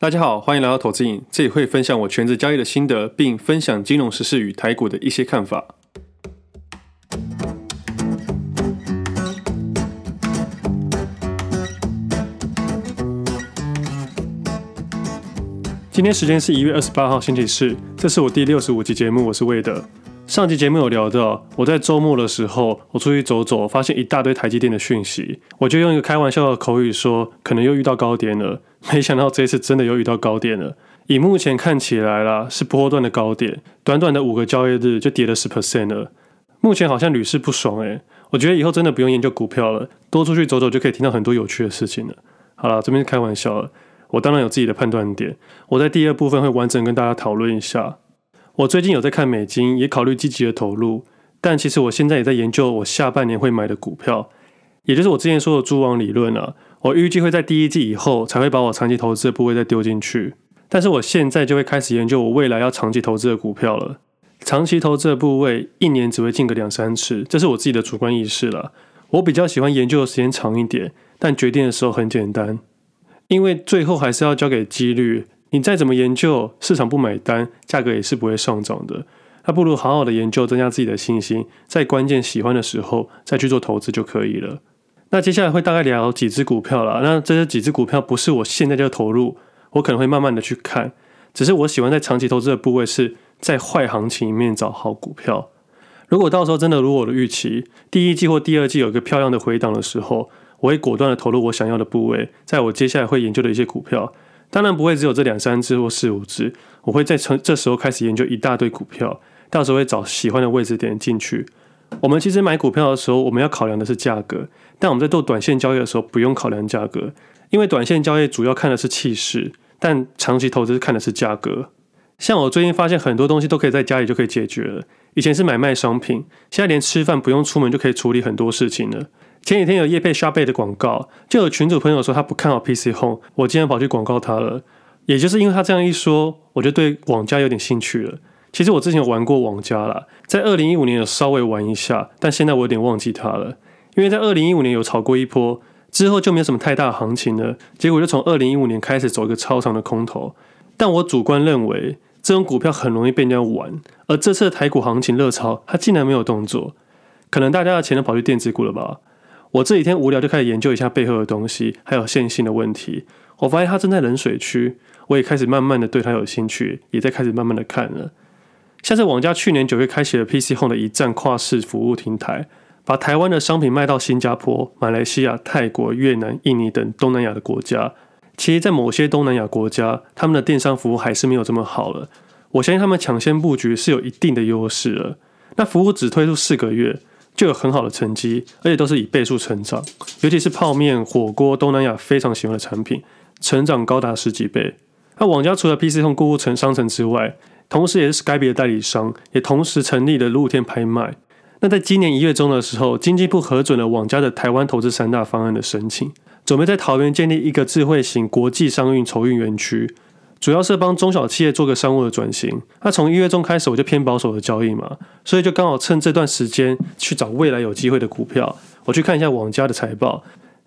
大家好，欢迎来到投资影，这里会分享我全职交易的心得，并分享金融时事与台股的一些看法。今天时间是一月二十八号星期四，这是我第六十五集节目，我是魏德。上集节目有聊到，我在周末的时候，我出去走走，发现一大堆台积电的讯息，我就用一个开玩笑的口语说，可能又遇到高点了。没想到这次真的又遇到高点了。以目前看起来啦，是波段的高点，短短的五个交易日就跌了十 percent 了。目前好像屡试不爽诶，我觉得以后真的不用研究股票了，多出去走走就可以听到很多有趣的事情了。好了，这边是开玩笑，我当然有自己的判断点，我在第二部分会完整跟大家讨论一下。我最近有在看美金，也考虑积极的投入，但其实我现在也在研究我下半年会买的股票，也就是我之前说的蛛网理论啊。我预计会在第一季以后才会把我长期投资的部位再丢进去，但是我现在就会开始研究我未来要长期投资的股票了。长期投资的部位一年只会进个两三次，这是我自己的主观意识了。我比较喜欢研究的时间长一点，但决定的时候很简单，因为最后还是要交给几率。你再怎么研究，市场不买单，价格也是不会上涨的。那不如好好的研究，增加自己的信心，在关键喜欢的时候再去做投资就可以了。那接下来会大概聊几只股票啦。那这些几只股票不是我现在就投入，我可能会慢慢的去看。只是我喜欢在长期投资的部位是在坏行情里面找好股票。如果到时候真的如我的预期，第一季或第二季有一个漂亮的回档的时候，我会果断的投入我想要的部位，在我接下来会研究的一些股票。当然不会只有这两三只或四五只，我会在从这时候开始研究一大堆股票，到时候会找喜欢的位置点进去。我们其实买股票的时候，我们要考量的是价格，但我们在做短线交易的时候不用考量价格，因为短线交易主要看的是气势，但长期投资看的是价格。像我最近发现很多东西都可以在家里就可以解决了，以前是买卖商品，现在连吃饭不用出门就可以处理很多事情了。前几天有叶配 Sharpay 的广告，就有群主朋友说他不看好 PC Home，我竟然跑去广告他了。也就是因为他这样一说，我就对网家有点兴趣了。其实我之前玩过网家啦，在二零一五年有稍微玩一下，但现在我有点忘记它了。因为在二零一五年有炒过一波，之后就没有什么太大的行情了。结果就从二零一五年开始走一个超长的空头。但我主观认为，这种股票很容易被人家玩。而这次的台股行情热潮，它竟然没有动作，可能大家的钱都跑去电子股了吧？我这几天无聊就开始研究一下背后的东西，还有线性的问题。我发现它正在冷水区，我也开始慢慢的对它有兴趣，也在开始慢慢的看了。像是网家去年九月开启了 PC Home 的一站跨市服务平台，把台湾的商品卖到新加坡、马来西亚、泰国、越南、印尼等东南亚的国家。其实，在某些东南亚国家，他们的电商服务还是没有这么好了。我相信他们抢先布局是有一定的优势了。那服务只推出四个月。就有很好的成绩，而且都是以倍数成长，尤其是泡面、火锅，东南亚非常喜欢的产品，成长高达十几倍。那网家除了 PC Home 购物城商城之外，同时也是 Skype 的代理商，也同时成立了露天拍卖。那在今年一月中的时候，经济部核准了网家的台湾投资三大方案的申请，准备在桃园建立一个智慧型国际商运筹运园区。主要是帮中小企业做个商务的转型。那从一月中开始，我就偏保守的交易嘛，所以就刚好趁这段时间去找未来有机会的股票。我去看一下网家的财报，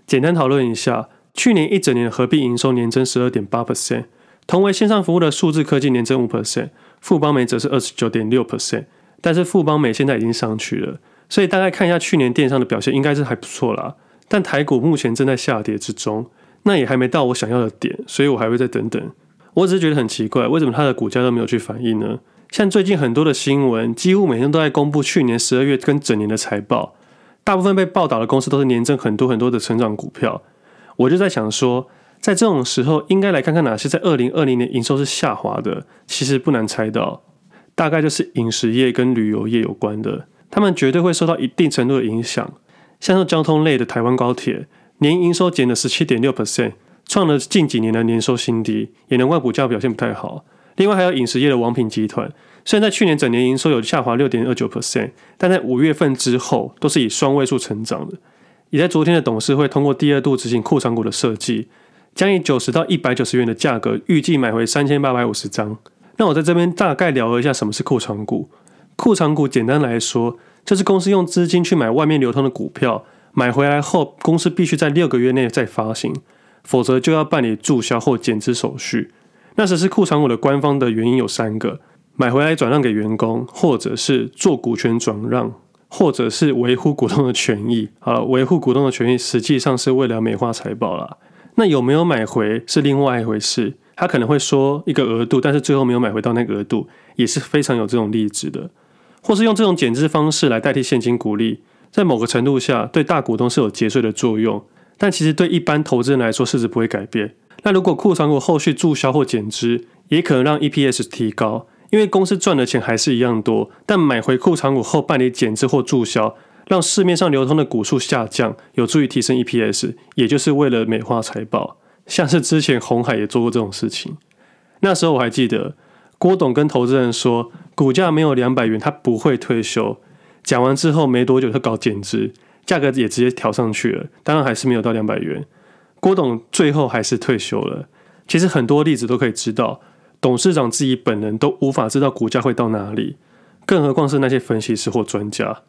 简单讨论一下，去年一整年的合并营收年增十二点八 percent，同为线上服务的数字科技年增五 percent，富邦美则是二十九点六 percent，但是富邦美现在已经上去了，所以大概看一下去年电商的表现应该是还不错啦。但台股目前正在下跌之中，那也还没到我想要的点，所以我还会再等等。我只是觉得很奇怪，为什么它的股价都没有去反应呢？像最近很多的新闻，几乎每天都在公布去年十二月跟整年的财报，大部分被报道的公司都是年增很多很多的成长股票。我就在想说，在这种时候，应该来看看哪些在二零二零年营收是下滑的。其实不难猜到，大概就是饮食业跟旅游业有关的，他们绝对会受到一定程度的影响。像是交通类的台湾高铁，年营收减了十七点六 percent。创了近几年的年收新低，也难怪股价表现不太好。另外还有饮食业的王品集团，虽然在去年整年营收有下滑六点二九 percent，但在五月份之后都是以双位数成长的。也在昨天的董事会通过第二度执行库藏股的设计，将以九十到一百九十元的价格预计买回三千八百五十张。那我在这边大概聊了一下什么是库藏股。库藏股简单来说，就是公司用资金去买外面流通的股票，买回来后公司必须在六个月内再发行。否则就要办理注销或减资手续，那实施库藏股的官方的原因有三个：买回来转让给员工，或者是做股权转让，或者是维护股东的权益。好了，维护股东的权益实际上是为了美化财报啦。那有没有买回是另外一回事，他可能会说一个额度，但是最后没有买回到那个额度，也是非常有这种例子的。或是用这种减资方式来代替现金股利，在某个程度下对大股东是有节税的作用，但其实对一般投资人来说市值不会改变。那如果库藏股后续注销或减资，也可能让 EPS 提高，因为公司赚的钱还是一样多，但买回库藏股后办理减资或注销，让市面上流通的股数下降，有助于提升 EPS，也就是为了美化财报。像是之前鸿海也做过这种事情，那时候我还记得。郭董跟投资人说，股价没有两百元，他不会退休。讲完之后没多久，他搞减资，价格也直接调上去了。当然还是没有到两百元。郭董最后还是退休了。其实很多例子都可以知道，董事长自己本人都无法知道股价会到哪里，更何况是那些分析师或专家。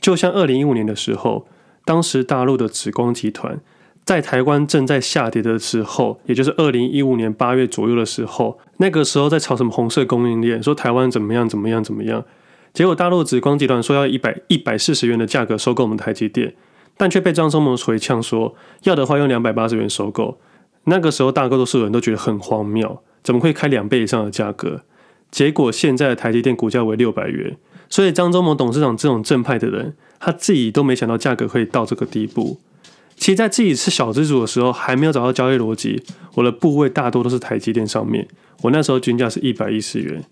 就像二零一五年的时候，当时大陆的紫光集团。在台湾正在下跌的时候，也就是二零一五年八月左右的时候，那个时候在炒什么红色供应链，说台湾怎么样怎么样怎么样，结果大陆紫光集团说要一百一百四十元的价格收购我们台积电，但却被张忠谋回呛说要的话用两百八十元收购。那个时候大多数人都觉得很荒谬，怎么会开两倍以上的价格？结果现在的台积电股价为六百元，所以张忠谋董事长这种正派的人，他自己都没想到价格可以到这个地步。其实，在自己是小资主的时候，还没有找到交易逻辑。我的部位大多都是台积电上面。我那时候均价是一百一十元，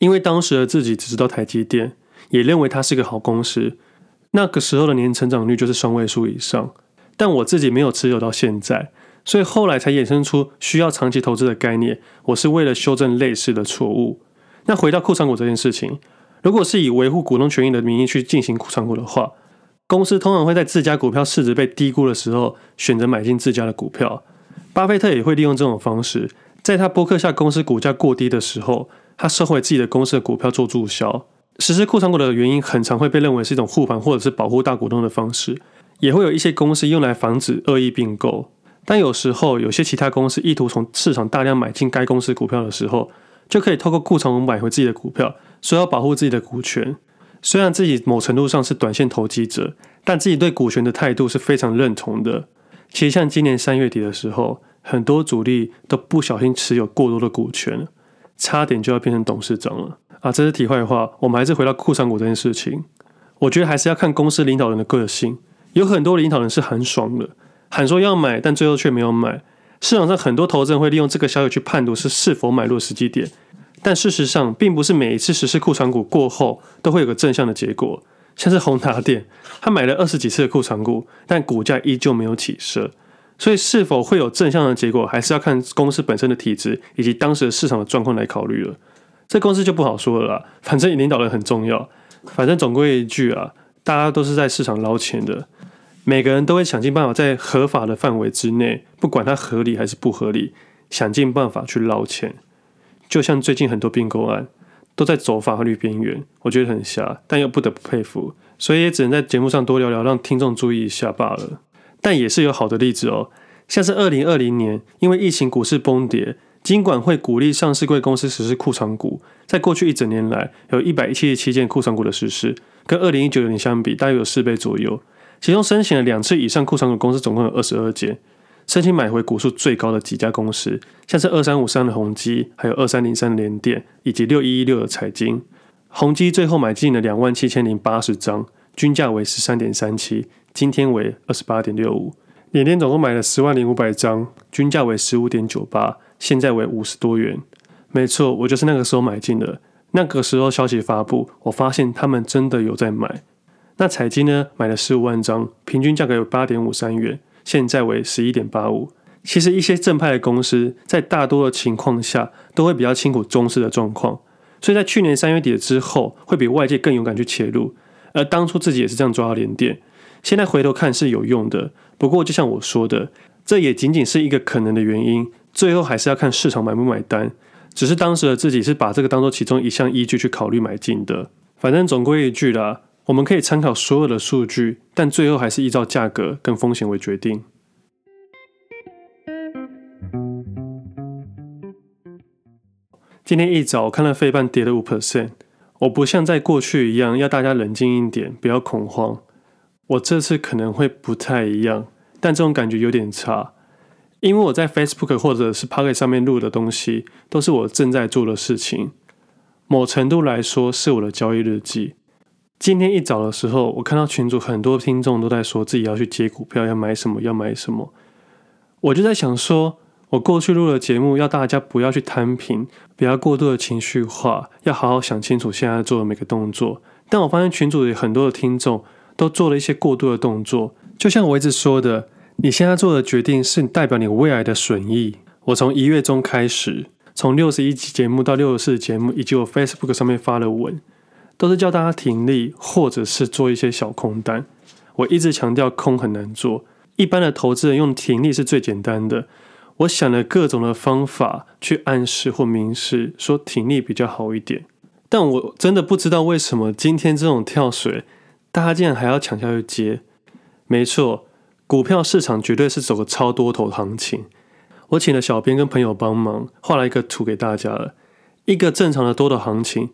因为当时的自己只知道台积电，也认为它是个好公司。那个时候的年成长率就是双位数以上，但我自己没有持有到现在，所以后来才衍生出需要长期投资的概念。我是为了修正类似的错误。那回到库藏股这件事情，如果是以维护股东权益的名义去进行库藏股的话，公司通常会在自家股票市值被低估的时候，选择买进自家的股票。巴菲特也会利用这种方式，在他博客下公司股价过低的时候，他收回自己的公司的股票做注销。实施库存股的原因，很常会被认为是一种护盘或者是保护大股东的方式。也会有一些公司用来防止恶意并购，但有时候有些其他公司意图从市场大量买进该公司股票的时候，就可以透过库存买回自己的股票，说要保护自己的股权。虽然自己某程度上是短线投机者，但自己对股权的态度是非常认同的。其实像今年三月底的时候，很多主力都不小心持有过多的股权，差点就要变成董事长了啊！这是题外话，我们还是回到库藏股这件事情。我觉得还是要看公司领导人的个性，有很多领导人是很爽的，喊说要买，但最后却没有买。市场上很多投资人会利用这个消息去判读是是否买入时机点。但事实上，并不是每一次实施库藏股过后都会有个正向的结果。像是宏达电，他买了二十几次的库藏股，但股价依旧没有起色。所以，是否会有正向的结果，还是要看公司本身的体质以及当时的市场的状况来考虑了。这公司就不好说了啦。反正领导人很重要。反正总归一句啊，大家都是在市场捞钱的，每个人都会想尽办法在合法的范围之内，不管它合理还是不合理，想尽办法去捞钱。就像最近很多并购案都在走法律边缘，我觉得很瞎，但又不得不佩服，所以也只能在节目上多聊聊，让听众注意一下罢了。但也是有好的例子哦，像是二零二零年，因为疫情股市崩跌，金管会鼓励上市柜公司实施库藏股，在过去一整年来，有一百七十七件库藏股的实施，跟二零一九年相比，大约有四倍左右。其中申请了两次以上库存股公司总共有二十二件。申请买回股数最高的几家公司，像是二三五三的宏基，还有二三零三的联电，以及六一一六的财经。宏基最后买进了两万七千零八十张，均价为十三点三七，今天为二十八点六五。联电总共买了十万零五百张，均价为十五点九八，现在为五十多元。没错，我就是那个时候买进的。那个时候消息发布，我发现他们真的有在买。那彩金呢，买了十五万张，平均价格有八点五三元。现在为十一点八五。其实一些正派的公司在大多的情况下都会比较清楚中市的状况，所以在去年三月底之后，会比外界更勇敢去切入。而当初自己也是这样抓到联电，现在回头看是有用的。不过就像我说的，这也仅仅是一个可能的原因，最后还是要看市场买不买单。只是当时的自己是把这个当做其中一项依据去考虑买进的。反正总归一句啦。我们可以参考所有的数据，但最后还是依照价格跟风险为决定。今天一早我看到费半跌了五 percent，我不像在过去一样要大家冷静一点，不要恐慌。我这次可能会不太一样，但这种感觉有点差，因为我在 Facebook 或者是 Pocket 上面录的东西，都是我正在做的事情，某程度来说是我的交易日记。今天一早的时候，我看到群组很多听众都在说自己要去接股票，要买什么，要买什么，我就在想说，我过去录的节目要大家不要去摊平，不要过度的情绪化，要好好想清楚现在做的每个动作。但我发现群组里很多的听众。都做了一些过度的动作，就像我一直说的，你现在做的决定是代表你未来的损益。我从一月中开始，从六十一集节目到六十四节目，以及我 Facebook 上面发的文，都是叫大家停利，或者是做一些小空单。我一直强调空很难做，一般的投资人用停利是最简单的。我想了各种的方法去暗示或明示，说挺立比较好一点，但我真的不知道为什么今天这种跳水。大家竟然还要抢下去接？没错，股票市场绝对是走个超多头行情。我请了小编跟朋友帮忙画了一个图给大家了。一个正常的多头行情，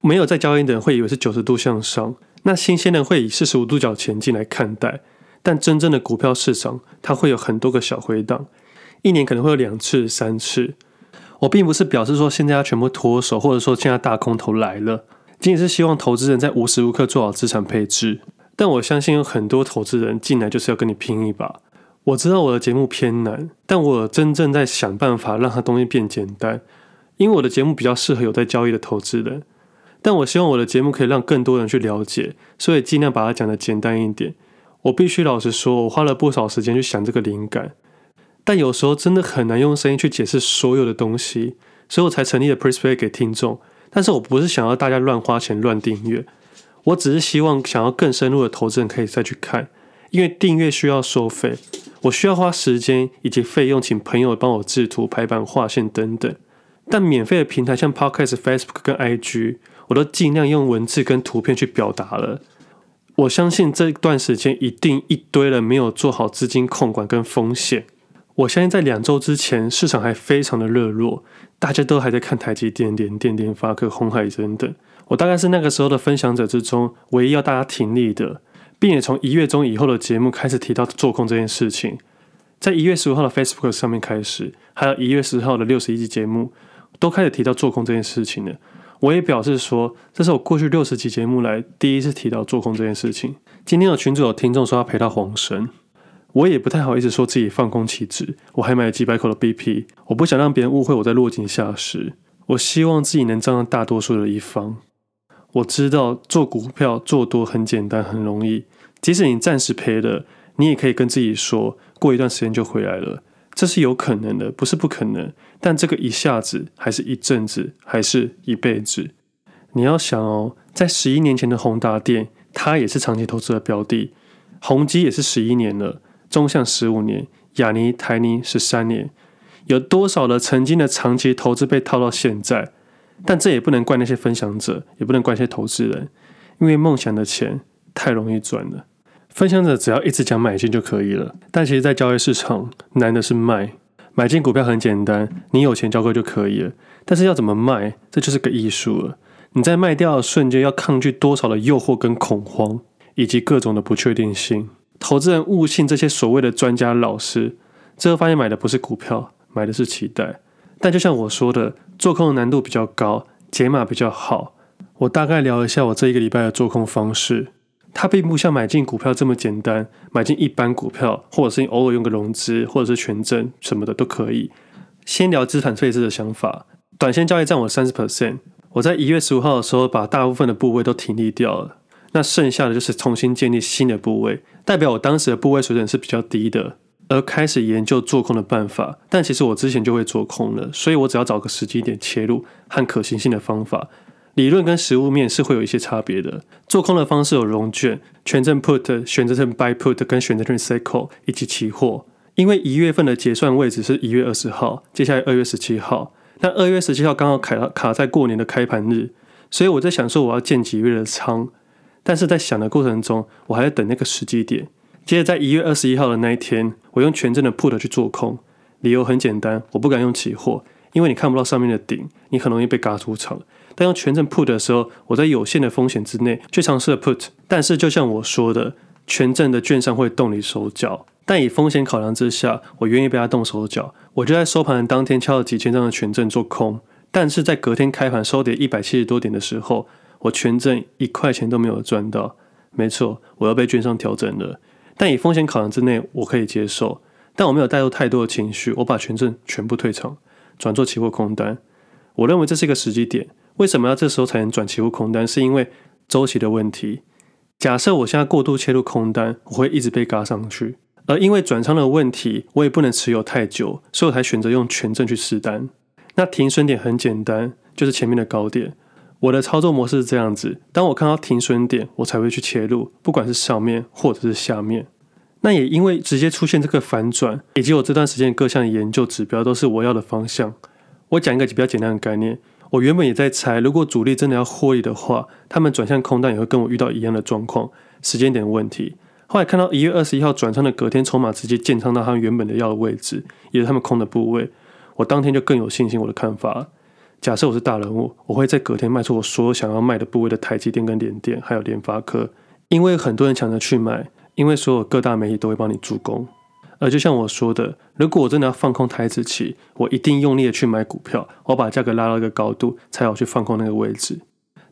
没有在交易的人会以为是九十度向上，那新鲜人会以四十五度角前进来看待。但真正的股票市场，它会有很多个小回档，一年可能会有两次、三次。我并不是表示说现在要全部脱手，或者说现在大空头来了。仅仅是希望投资人在无时无刻做好资产配置，但我相信有很多投资人进来就是要跟你拼一把。我知道我的节目偏难，但我真正在想办法让它东西变简单，因为我的节目比较适合有在交易的投资人。但我希望我的节目可以让更多人去了解，所以尽量把它讲得简单一点。我必须老实说，我花了不少时间去想这个灵感，但有时候真的很难用声音去解释所有的东西，所以我才成立了 Prespay 给听众。但是我不是想要大家乱花钱乱订阅，我只是希望想要更深入的投资人可以再去看，因为订阅需要收费，我需要花时间以及费用请朋友帮我制图、排版、画线等等。但免费的平台像 Podcast、Facebook 跟 IG，我都尽量用文字跟图片去表达了。我相信这段时间一定一堆人没有做好资金控管跟风险。我相信在两周之前，市场还非常的热络，大家都还在看台积电、联电、联发科、鸿海等等。我大概是那个时候的分享者之中唯一要大家停利的，并且从一月中以后的节目开始提到做空这件事情。在一月十五号的 Facebook 上面开始，还有一月十号的六十一集节目，都开始提到做空这件事情了。我也表示说，这是我过去六十集节目来第一次提到做空这件事情。今天有群组有听众说要陪到黄神。我也不太好意思说自己放空期指，我还买了几百口的 BP，我不想让别人误会我在落井下石。我希望自己能站在大多数的一方。我知道做股票做多很简单很容易，即使你暂时赔了，你也可以跟自己说，过一段时间就回来了，这是有可能的，不是不可能。但这个一下子，还是一阵子，还是一辈子？你要想哦，在十一年前的宏达电，它也是长期投资的标的，宏基也是十一年了。中向十五年，亚尼、台泥十三年，有多少的曾经的长期投资被套到现在？但这也不能怪那些？分享者，也不能怪那些？投资人，因为梦想的钱太容易赚了。分享者只要一直讲买进就可以了，但其实，在交易市场难的是卖。买进股票很简单，你有钱交割就可以了，但是要怎么卖，这就是个艺术了。你在卖掉的瞬间，要抗拒多少的诱惑跟恐慌，以及各种的不确定性。投资人误信这些所谓的专家老师，最后发现买的不是股票，买的是期待。但就像我说的，做空的难度比较高，解码比较好。我大概聊一下我这一个礼拜的做空方式。它并不像买进股票这么简单，买进一般股票，或者是你偶尔用个融资，或者是权证什么的都可以。先聊资产配置的想法，短线交易占我三十 percent。我在一月十五号的时候，把大部分的部位都停利掉了。那剩下的就是重新建立新的部位，代表我当时的部位水准是比较低的，而开始研究做空的办法。但其实我之前就会做空了，所以我只要找个时机点切入和可行性的方法。理论跟实物面是会有一些差别的。做空的方式有融券、权证 put、选择权 buy put 跟选择权 sell 以及期货。因为一月份的结算位置是一月二十号，接下来二月十七号，那二月十七号刚好卡卡在过年的开盘日，所以我在想说我要建几月的仓。但是在想的过程中，我还在等那个时机点。接着在一月二十一号的那一天，我用权证的 put 去做空，理由很简单，我不敢用期货，因为你看不到上面的顶，你很容易被嘎出场。但用权证 put 的时候，我在有限的风险之内去尝试了 put，但是就像我说的，权证的券商会动你手脚，但以风险考量之下，我愿意被他动手脚，我就在收盘的当天敲了几千张的权证做空，但是在隔天开盘收跌一百七十多点的时候，我权证一块钱都没有赚到。没错，我要被券商调整了，但以风险考量之内，我可以接受。但我没有带入太多的情绪，我把权证全部退场，转做期货空单。我认为这是一个时机点。为什么要这时候才能转期货空单？是因为周期的问题。假设我现在过度切入空单，我会一直被嘎上去。而因为转仓的问题，我也不能持有太久，所以我才选择用权证去试单。那停损点很简单，就是前面的高点。我的操作模式是这样子：当我看到停损点，我才会去切入，不管是上面或者是下面。那也因为直接出现这个反转，以及我这段时间各项研究指标都是我要的方向。我讲一个比较简单的概念。我原本也在猜，如果主力真的要获利的话，他们转向空单也会跟我遇到一样的状况，时间点问题。后来看到一月二十一号转仓的隔天筹码直接建仓到他们原本的要的位置，也是他们空的部位，我当天就更有信心我的看法。假设我是大人物，我会在隔天卖出我所有想要卖的部位的台积电跟联电，还有联发科，因为很多人抢着去买，因为所有各大媒体都会帮你助攻。而就像我说的，如果我真的要放空台指期，我一定用力的去买股票，我把价格拉到一个高度，才好去放空那个位置。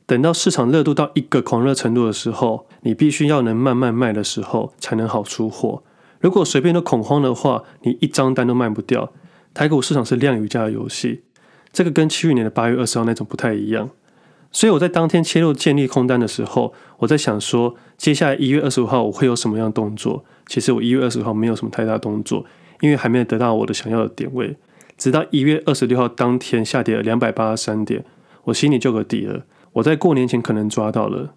等到市场热度到一个狂热程度的时候，你必须要能慢慢卖的时候，才能好出货。如果随便都恐慌的话，你一张单都卖不掉。台股市场是量与价的游戏，这个跟去年的八月二十号那种不太一样。所以我在当天切入建立空单的时候，我在想说，接下来一月二十五号我会有什么样的动作？其实我一月二十五号没有什么太大动作，因为还没有得到我的想要的点位。直到一月二十六号当天下跌了两百八十三点，我心里就有个底了。我在过年前可能抓到了。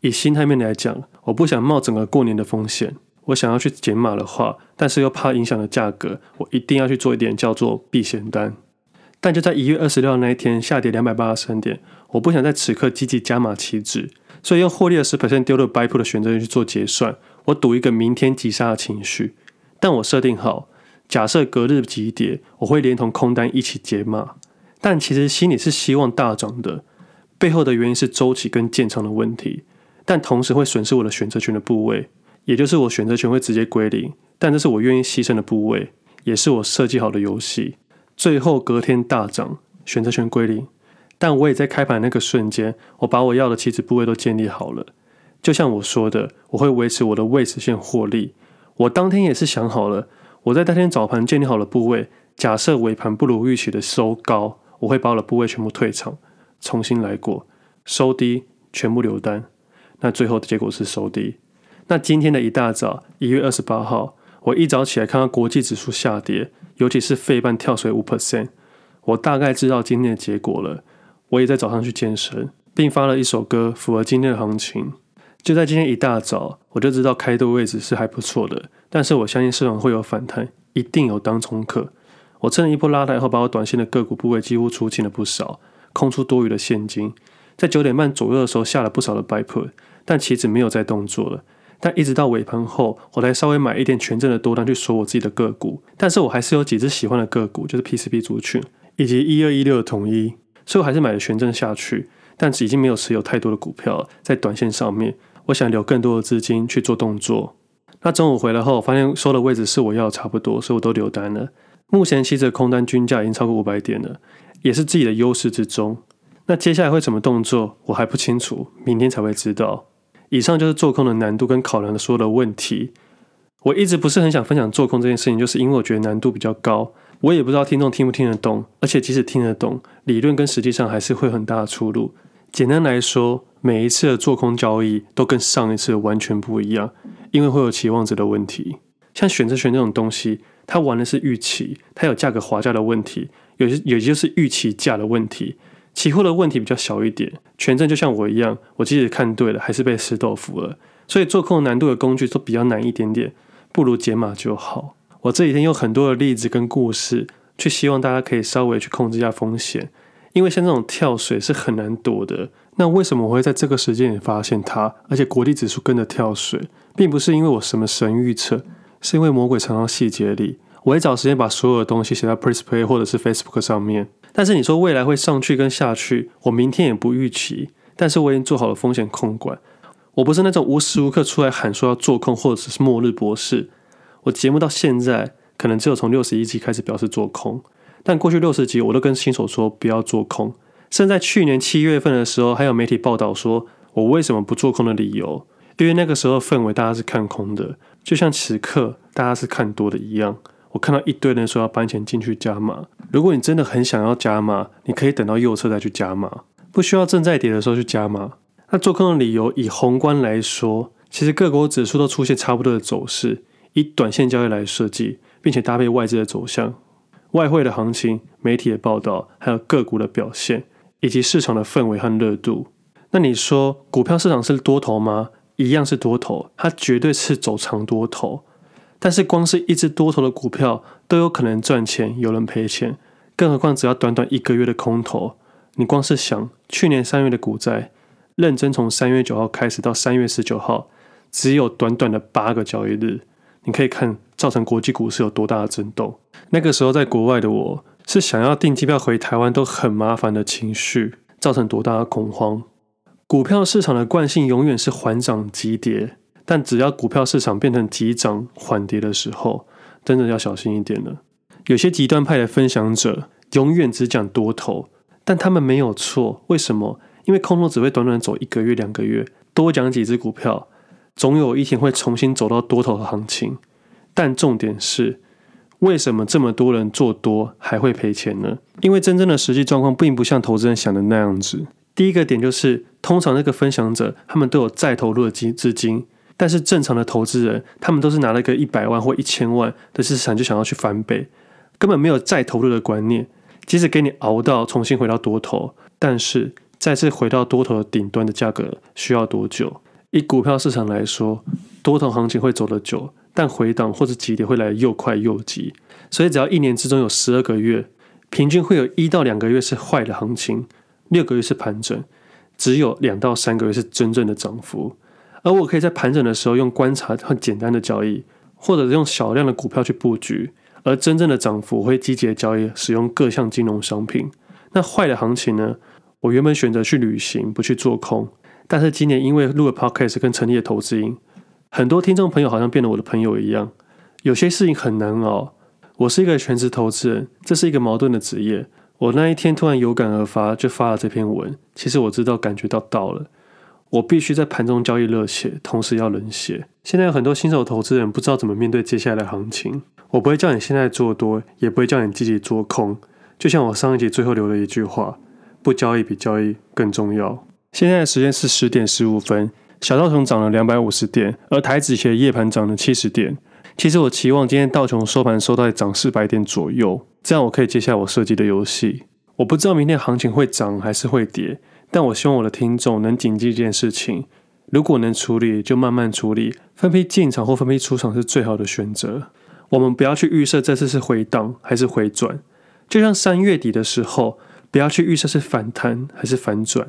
以心态面来讲，我不想冒整个过年的风险。我想要去减码的话，但是又怕影响了价格，我一定要去做一点叫做避险单。但就在一月二十六号那一天下跌两百八十三点，我不想在此刻积极加码期指，所以用获利了十 percent 丢了 buy put 的选择权去做结算。我赌一个明天急杀的情绪，但我设定好，假设隔日急跌，我会连同空单一起解码。但其实心里是希望大涨的，背后的原因是周期跟建仓的问题，但同时会损失我的选择权的部位，也就是我选择权会直接归零。但这是我愿意牺牲的部位，也是我设计好的游戏。最后隔天大涨，选择权归零，但我也在开盘那个瞬间，我把我要的棋子部位都建立好了。就像我说的，我会维持我的位置现获利。我当天也是想好了，我在当天早盘建立好了部位，假设尾盘不如预期的收高，我会把我的部位全部退场，重新来过，收低全部留单。那最后的结果是收低。那今天的一大早，一月二十八号，我一早起来看到国际指数下跌。尤其是费半跳水五 percent，我大概知道今天的结果了。我也在早上去健身，并发了一首歌，符合今天的行情。就在今天一大早，我就知道开多位置是还不错的。但是我相信市场会有反弹，一定有当冲客。我趁了一波拉抬后，把我短线的个股部位几乎出清了不少，空出多余的现金。在九点半左右的时候下了不少的 buy put，但棋子没有再动作了。但一直到尾盘后，我才稍微买一点权证的多单去锁我自己的个股。但是我还是有几只喜欢的个股，就是 PCB 族群以及一二一六的统一，所以我还是买了权证下去。但已经没有持有太多的股票在短线上面，我想留更多的资金去做动作。那中午回来后，发现收的位置是我要的差不多，所以我都留单了。目前期指空单均价已经超过五百点了，也是自己的优势之中。那接下来会怎么动作，我还不清楚，明天才会知道。以上就是做空的难度跟考量的所有的问题。我一直不是很想分享做空这件事情，就是因为我觉得难度比较高。我也不知道听众听不听得懂，而且即使听得懂，理论跟实际上还是会很大的出入。简单来说，每一次的做空交易都跟上一次完全不一样，因为会有期望值的问题。像选择权这种东西，它玩的是预期，它有价格滑价的问题，有些有些就是预期价的问题。期货的问题比较小一点，权证就像我一样，我即使看对了，还是被吃豆腐了。所以做空难度的工具都比较难一点点，不如解码就好。我这几天用很多的例子跟故事，去希望大家可以稍微去控制一下风险，因为像这种跳水是很难躲的。那为什么我会在这个时间点发现它，而且国际指数跟着跳水，并不是因为我什么神预测，是因为魔鬼藏到细节里。我会找时间把所有的东西写在 PressPlay 或者是 Facebook 上面。但是你说未来会上去跟下去，我明天也不预期。但是我已经做好了风险控管。我不是那种无时无刻出来喊说要做空或者是末日博士。我节目到现在可能只有从六十一集开始表示做空，但过去六十集我都跟新手说不要做空。甚至在去年七月份的时候，还有媒体报道说我为什么不做空的理由，因为那个时候氛围大家是看空的，就像此刻大家是看多的一样。我看到一堆人说要搬钱进去加码。如果你真的很想要加码，你可以等到右侧再去加码，不需要正在跌的时候去加码。那做空的理由，以宏观来说，其实各国指数都出现差不多的走势。以短线交易来设计，并且搭配外资的走向、外汇的行情、媒体的报道，还有个股的表现，以及市场的氛围和热度。那你说股票市场是多头吗？一样是多头，它绝对是走长多头。但是光是一只多头的股票都有可能赚钱，有人赔钱，更何况只要短短一个月的空头，你光是想去年三月的股灾。认真从三月九号开始到三月十九号，只有短短的八个交易日，你可以看造成国际股市有多大的震动。那个时候在国外的我，是想要订机票回台湾都很麻烦的情绪，造成多大的恐慌。股票市场的惯性永远是缓涨急跌，但只要股票市场变成急涨缓跌的时候，真的要小心一点了。有些极端派的分享者永远只讲多头，但他们没有错，为什么？因为空头只会短短走一个月、两个月，多讲几只股票，总有一天会重新走到多头的行情。但重点是，为什么这么多人做多还会赔钱呢？因为真正的实际状况并不像投资人想的那样子。第一个点就是，通常那个分享者他们都有再投入的资资金，但是正常的投资人，他们都是拿了个一百万或一千万的资产就想要去翻倍，根本没有再投入的观念。即使给你熬到重新回到多头，但是。再次回到多头的顶端的价格需要多久？以股票市场来说，多头行情会走得久，但回档或者急跌会来得又快又急。所以只要一年之中有十二个月，平均会有一到两个月是坏的行情，六个月是盘整，只有两到三个月是真正的涨幅。而我可以在盘整的时候用观察和简单的交易，或者用少量的股票去布局，而真正的涨幅会积极的交易，使用各项金融商品。那坏的行情呢？我原本选择去旅行，不去做空，但是今年因为录了 Podcast 跟成立了投资营，很多听众朋友好像变得我的朋友一样。有些事情很难熬。我是一个全职投资人，这是一个矛盾的职业。我那一天突然有感而发，就发了这篇文。其实我知道，感觉到到了，我必须在盘中交易热血，同时要冷血。现在有很多新手投资人不知道怎么面对接下来的行情。我不会叫你现在做多，也不会叫你积极做空。就像我上一集最后留的一句话。不交易比交易更重要。现在的时间是十点十五分，小道琼涨了两百五十点，而台指期夜盘涨了七十点。其实我期望今天道琼收盘收到涨四百点左右，这样我可以接下我设计的游戏。我不知道明天行情会涨还是会跌，但我希望我的听众能谨记一件事情：如果能处理，就慢慢处理，分批进场或分批出场是最好的选择。我们不要去预设这次是回档还是回转，就像三月底的时候。不要去预测是反弹还是反转，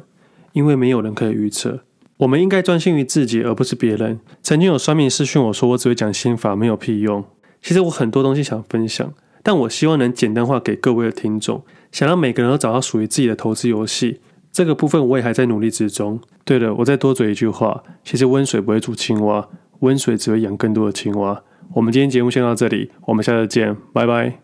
因为没有人可以预测。我们应该专心于自己，而不是别人。曾经有酸民私讯我说，我只会讲心法，没有屁用。其实我很多东西想分享，但我希望能简单化给各位的听众，想让每个人都找到属于自己的投资游戏。这个部分我也还在努力之中。对了，我再多嘴一句话，其实温水不会煮青蛙，温水只会养更多的青蛙。我们今天节目先到这里，我们下次见，拜拜。